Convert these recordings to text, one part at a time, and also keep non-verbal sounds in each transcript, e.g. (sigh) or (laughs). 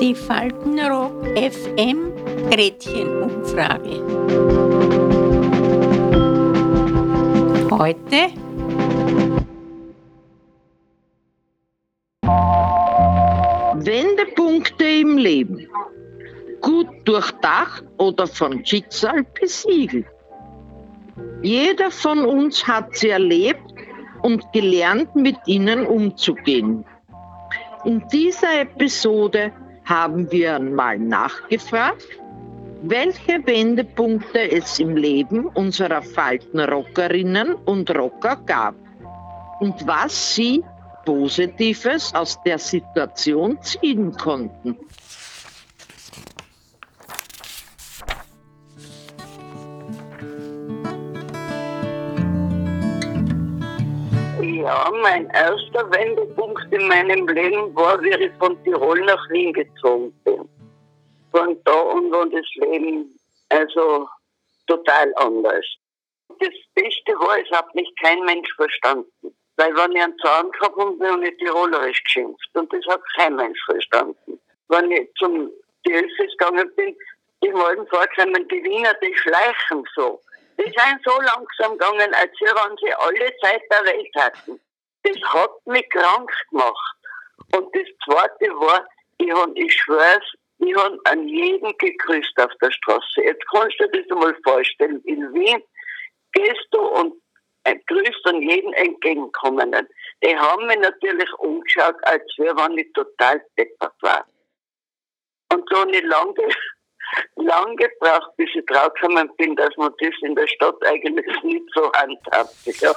Die Faltenrock FM Gretchenumfrage. Heute Wendepunkte im Leben. Gut durchdacht oder von Schicksal besiegelt. Jeder von uns hat sie erlebt und gelernt, mit ihnen umzugehen. In dieser Episode haben wir einmal nachgefragt, welche Wendepunkte es im Leben unserer Faltenrockerinnen und Rocker gab und was sie Positives aus der Situation ziehen konnten. Ja, mein erster Wendepunkt in meinem Leben war, wie ich von Tirol nach Wien gezogen bin. Von da an war das Leben also total anders. Das Beste war, es hat mich kein Mensch verstanden. Weil wenn ich einen Zahn gehabt habe, habe ich Tirolerisch geschimpft. Und das hat kein Mensch verstanden. Wenn ich zum Delfis gegangen bin, die wollten vorkommen, die Wiener, die schleichen so. Die sind so langsam gegangen, als wenn sie alle Zeit der Welt hatten. Das hat mich krank gemacht. Und das Zweite war, ich, hab, ich schwör's, ich habe an jeden gegrüßt auf der Straße. Jetzt kannst du dir das einmal vorstellen. In Wien gehst du und grüßt an jeden entgegenkommenden. Die haben mich natürlich umgeschaut, als wäre, wenn ich total deppert war. Und so ich lange, lang gebraucht, bis ich draufgekommen bin, dass man das in der Stadt eigentlich nicht so handhabt. Ja.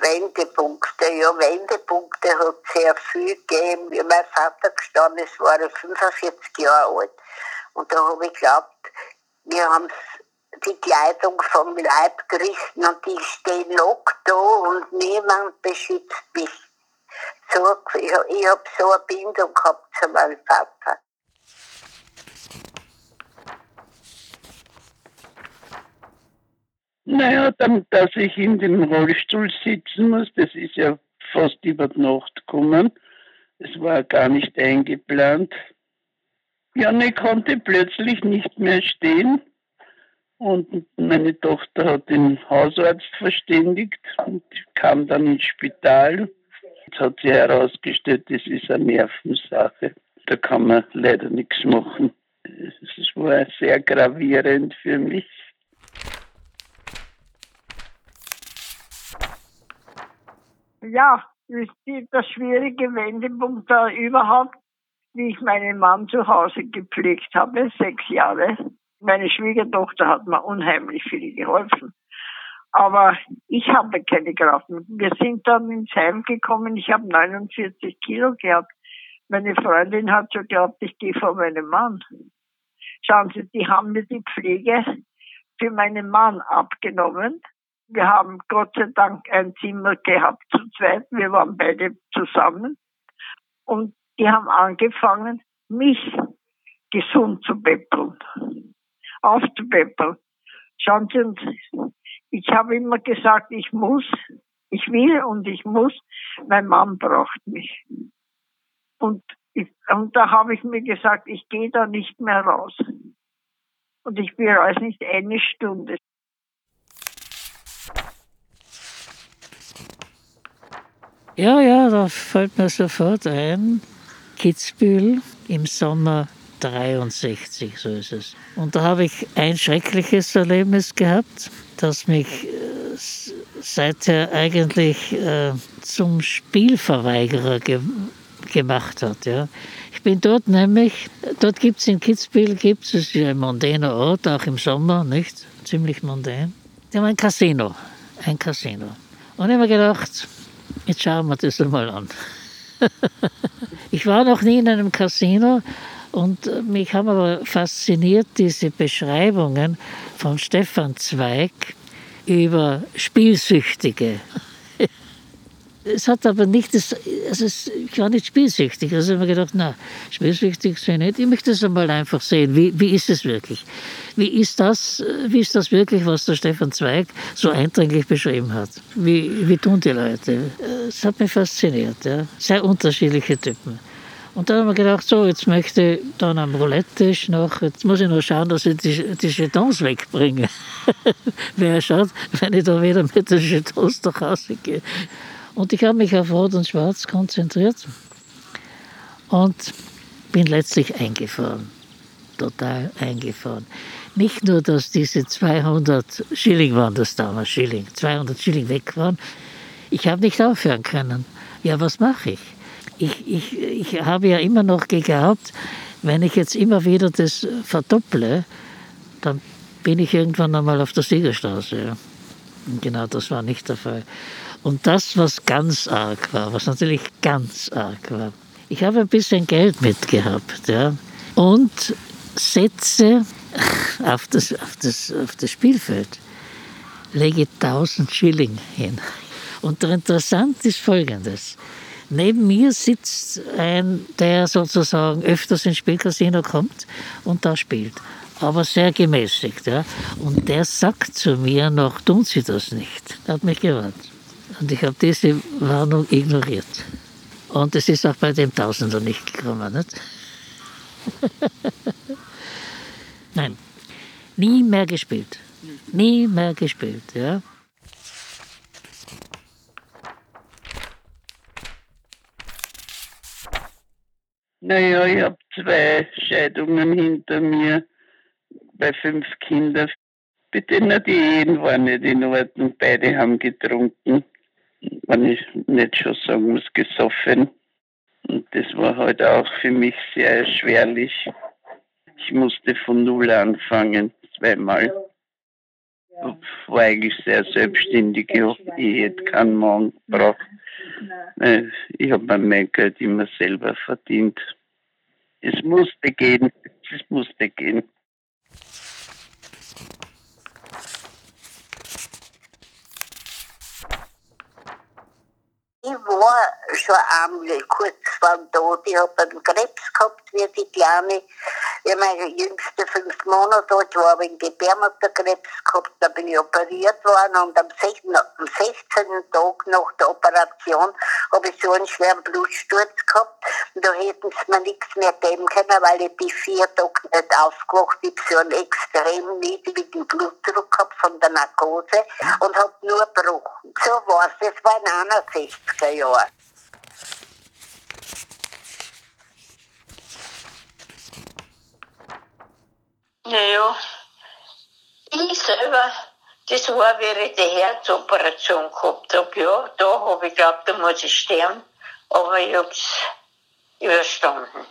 Wendepunkte, ja, Wendepunkte hat sehr viel gegeben. Wie mein Vater gestorben ist, war er 45 Jahre alt. Und da habe ich geglaubt, wir haben die Kleidung vom Leib gerissen und ich stehe noch da und niemand beschützt mich. Ich, ich habe so eine Bindung gehabt zu meinem Vater. Naja, dann, dass ich in dem Rollstuhl sitzen muss, das ist ja fast über die Nacht gekommen. Es war gar nicht eingeplant. Janne konnte plötzlich nicht mehr stehen und meine Tochter hat den Hausarzt verständigt und kam dann ins Spital. Jetzt hat sich herausgestellt, das ist eine Nervensache. Da kann man leider nichts machen. Es war sehr gravierend für mich. Ja, der schwierige Wendepunkt da überhaupt, wie ich meinen Mann zu Hause gepflegt habe, sechs Jahre. Meine Schwiegertochter hat mir unheimlich viel geholfen. Aber ich habe keine Kraft mehr. Wir sind dann ins Heim gekommen. Ich habe 49 Kilo gehabt. Meine Freundin hat so geglaubt, ich gehe vor meinem Mann. Schauen Sie, die haben mir die Pflege für meinen Mann abgenommen. Wir haben Gott sei Dank ein Zimmer gehabt zu zweit. Wir waren beide zusammen. Und die haben angefangen, mich gesund zu beppeln, aufzubeppeln. Schauen Sie, ich habe immer gesagt, ich muss, ich will und ich muss, mein Mann braucht mich. Und, ich, und da habe ich mir gesagt, ich gehe da nicht mehr raus. Und ich bereue es nicht eine Stunde. Ja, ja, da fällt mir sofort ein, Kitzbühel im Sommer 63, so ist es. Und da habe ich ein schreckliches Erlebnis gehabt, das mich äh, seither eigentlich äh, zum Spielverweigerer ge gemacht hat. Ja. Ich bin dort nämlich, dort gibt es in Kitzbühel, gibt es ein mondäner Ort, auch im Sommer, nicht? Ziemlich mondän. Die haben ein Casino, ein Casino. Und ich habe mir gedacht, jetzt schauen wir das einmal an. (laughs) ich war noch nie in einem Casino und mich haben aber fasziniert diese Beschreibungen von Stefan Zweig über Spielsüchtige. (laughs) es hat aber nicht das, also ich war nicht spielsüchtig. Also habe ich mir gedacht, na, spielsüchtig sei nicht. Ich möchte es einmal einfach sehen. Wie, wie ist es wirklich? Wie ist das, wie ist das wirklich, was der Stefan Zweig so eindringlich beschrieben hat? Wie, wie tun die Leute? Es hat mich fasziniert, ja. Sehr unterschiedliche Typen. Und dann haben wir gedacht, so, jetzt möchte ich dann am Roulette-Tisch noch, jetzt muss ich noch schauen, dass ich die, die Jetons wegbringe. (laughs) Wer schaut, wenn ich da wieder mit den Jetons nach Hause gehe. Und ich habe mich auf Rot und Schwarz konzentriert und bin letztlich eingefahren. Total eingefahren. Nicht nur, dass diese 200 Schilling waren das damals, Schilling, 200 Schilling weg waren. Ich habe nicht aufhören können. Ja, was mache ich? Ich, ich? ich habe ja immer noch geglaubt, wenn ich jetzt immer wieder das verdopple, dann bin ich irgendwann einmal auf der Siegerstraße. Und genau das war nicht der Fall. Und das, was ganz arg war, was natürlich ganz arg war, ich habe ein bisschen Geld mitgehabt ja, und setze auf das, auf, das, auf das Spielfeld, lege 1000 Schilling hin. Und interessant ist Folgendes. Neben mir sitzt ein, der sozusagen öfters ins Spielcasino kommt und da spielt. Aber sehr gemäßigt. Ja. Und der sagt zu mir noch, tun Sie das nicht. Er hat mich gewarnt. Und ich habe diese Warnung ignoriert. Und es ist auch bei dem Tausender nicht gekommen. Nicht? (laughs) Nein, nie mehr gespielt. Nie mehr gespielt. Ja. Naja, ich habe zwei Scheidungen hinter mir bei fünf Kindern. Bei denen die Ehen waren nicht in Ordnung. Beide haben getrunken wenn ich nicht schon sagen muss, gesoffen. Und das war halt auch für mich sehr erschwerlich. Ich musste von Null anfangen, zweimal. War eigentlich sehr selbstständig. Ich hätte keinen Mann gebraucht. Ich habe mein Geld immer selber verdient. Es musste gehen. Es musste gehen. Ich war schon einmal kurz vor dem Tod. Ich habe einen Krebs gehabt, wie die Kleine. Ja, meine jüngste fünf Monate alt war, habe ich einen Gebärmutterkrebs gehabt. Da bin ich operiert worden und am 16. Am 16. Tag nach der Operation habe ich so einen schweren Blutsturz gehabt. Und da hätten sie mir nichts mehr geben können, weil ich die vier Tage nicht aufgewacht Ich habe so einen extrem niedrigen Blutdruck gehabt von der Narkose und habe nur Bruch. So war es. Das war in 61er Jahren. Naja, ich selber, das war, wie ich die Herzoperation gehabt habe. Ja, da habe ich geglaubt, da muss ich sterben, aber ich habe es überstanden.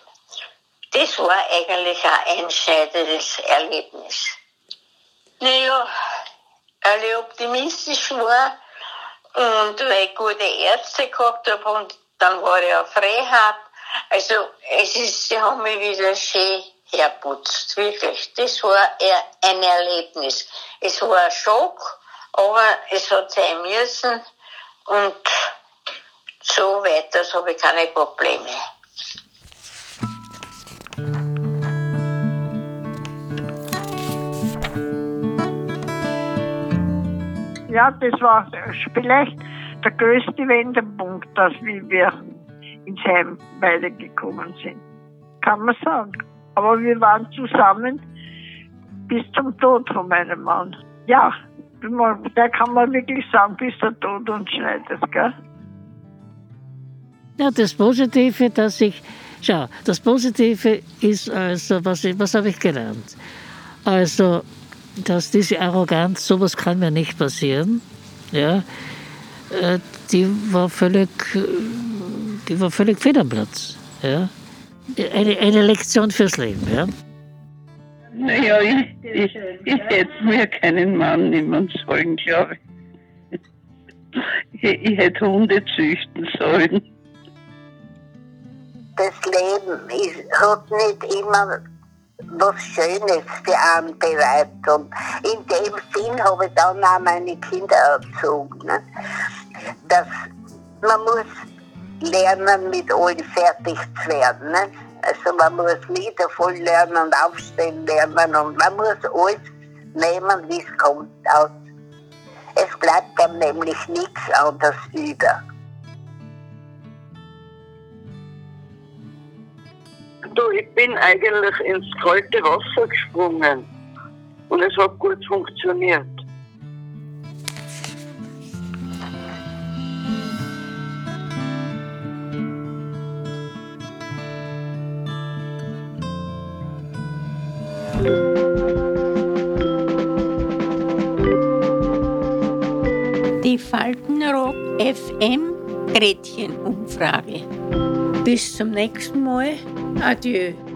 Das war eigentlich ein einschneidendes Erlebnis. Naja, weil ich optimistisch war und weil ich gute Ärzte gehabt habe und dann war ich auf Rehab. Also es ist, sie haben mich wieder schön herputzt, wirklich. Das war ein Erlebnis. Es war ein Schock, aber es hat sein müssen und so weiter, so habe ich keine Probleme. Ja, das war vielleicht der größte Wendepunkt, dass wir ins Heim weitergekommen sind. Kann man sagen. Aber wir waren zusammen bis zum Tod von meinem Mann. Ja, da kann man wirklich sagen, bis der Tod uns schneidet, gell? Ja, das Positive, dass ich, schau, das Positive ist also, was, was habe ich gelernt? Also, dass diese Arroganz, sowas kann mir nicht passieren, ja, äh, die war völlig, die war völlig fehl am Platz, ja eine, eine Lektion fürs Leben, ja? Naja, ich, ich, ich hätte mir keinen Mann nehmen sollen, glaube ich. ich. Ich hätte Hunde züchten sollen. Das Leben ist, hat nicht immer was Schönes für einen bereit. Und in dem Sinn habe ich dann auch meine Kinder erzogen. Ne? Dass man muss lernen, mit allem fertig zu werden. Ne? Also man muss Lieder voll lernen und aufstehen lernen und man muss alles nehmen, wie es kommt. Aus. Es bleibt dann nämlich nichts anderes über. Du, ich bin eigentlich ins kalte Wasser gesprungen und es hat gut funktioniert. Die Faltenrock FM Gretchenumfrage. Bis zum nächsten Mal. Adieu.